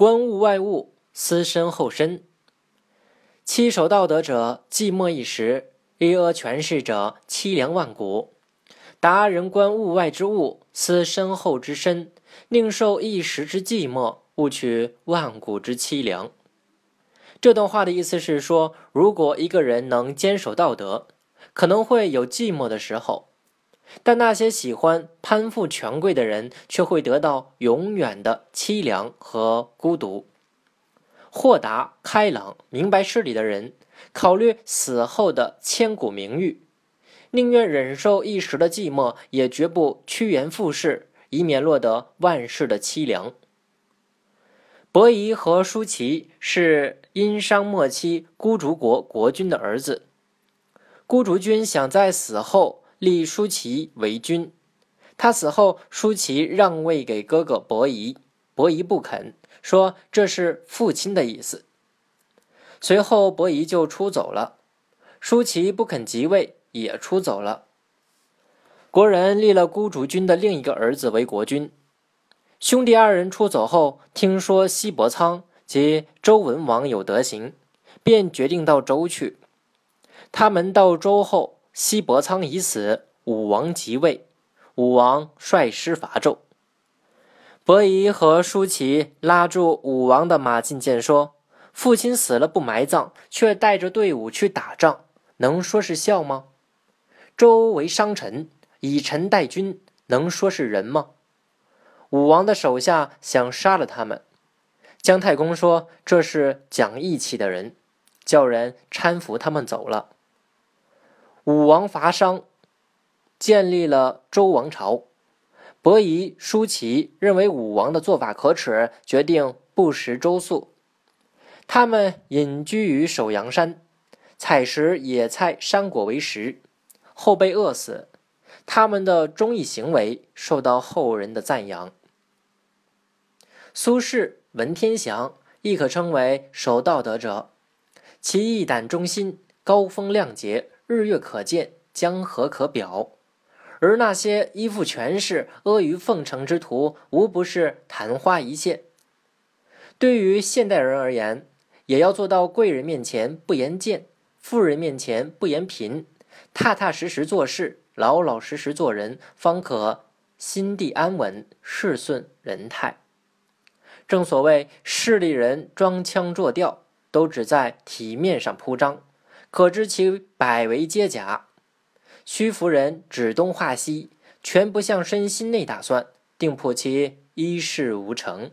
观物外物，思身后身。七守道德者，寂寞一时；一阿权势者，凄凉万古。达人观物外之物，思身后之身，宁受一时之寂寞，勿取万古之凄凉。这段话的意思是说，如果一个人能坚守道德，可能会有寂寞的时候。但那些喜欢攀附权贵的人，却会得到永远的凄凉和孤独。豁达、开朗、明白事理的人，考虑死后的千古名誉，宁愿忍受一时的寂寞，也绝不趋炎附势，以免落得万世的凄凉。伯夷和叔齐是殷商末期孤竹国国君的儿子，孤竹君想在死后。立舒淇为君，他死后，舒淇让位给哥哥伯夷，伯夷不肯，说这是父亲的意思。随后，伯夷就出走了，舒淇不肯即位，也出走了。国人立了孤竹君的另一个儿子为国君。兄弟二人出走后，听说西伯仓及周文王有德行，便决定到周去。他们到周后。西伯仓已死，武王即位。武王率师伐纣。伯夷和叔齐拉住武王的马进谏说：“父亲死了不埋葬，却带着队伍去打仗，能说是孝吗？周为商臣，以臣代君，能说是仁吗？”武王的手下想杀了他们。姜太公说：“这是讲义气的人，叫人搀扶他们走了。”武王伐商，建立了周王朝。伯夷、叔齐认为武王的做法可耻，决定不食周粟。他们隐居于首阳山，采食野菜、山果为食，后被饿死。他们的忠义行为受到后人的赞扬。苏轼、文天祥亦可称为守道德者，其义胆忠心，高风亮节。日月可见，江河可表，而那些依附权势、阿谀奉承之徒，无不是昙花一现。对于现代人而言，也要做到贵人面前不言贱，富人面前不言贫，踏踏实实做事，老老实实做人，方可心地安稳，事顺人泰。正所谓，势利人装腔作调，都只在体面上铺张。可知其百为皆假，虚浮人指东画西，全不向身心内打算，定破其一事无成。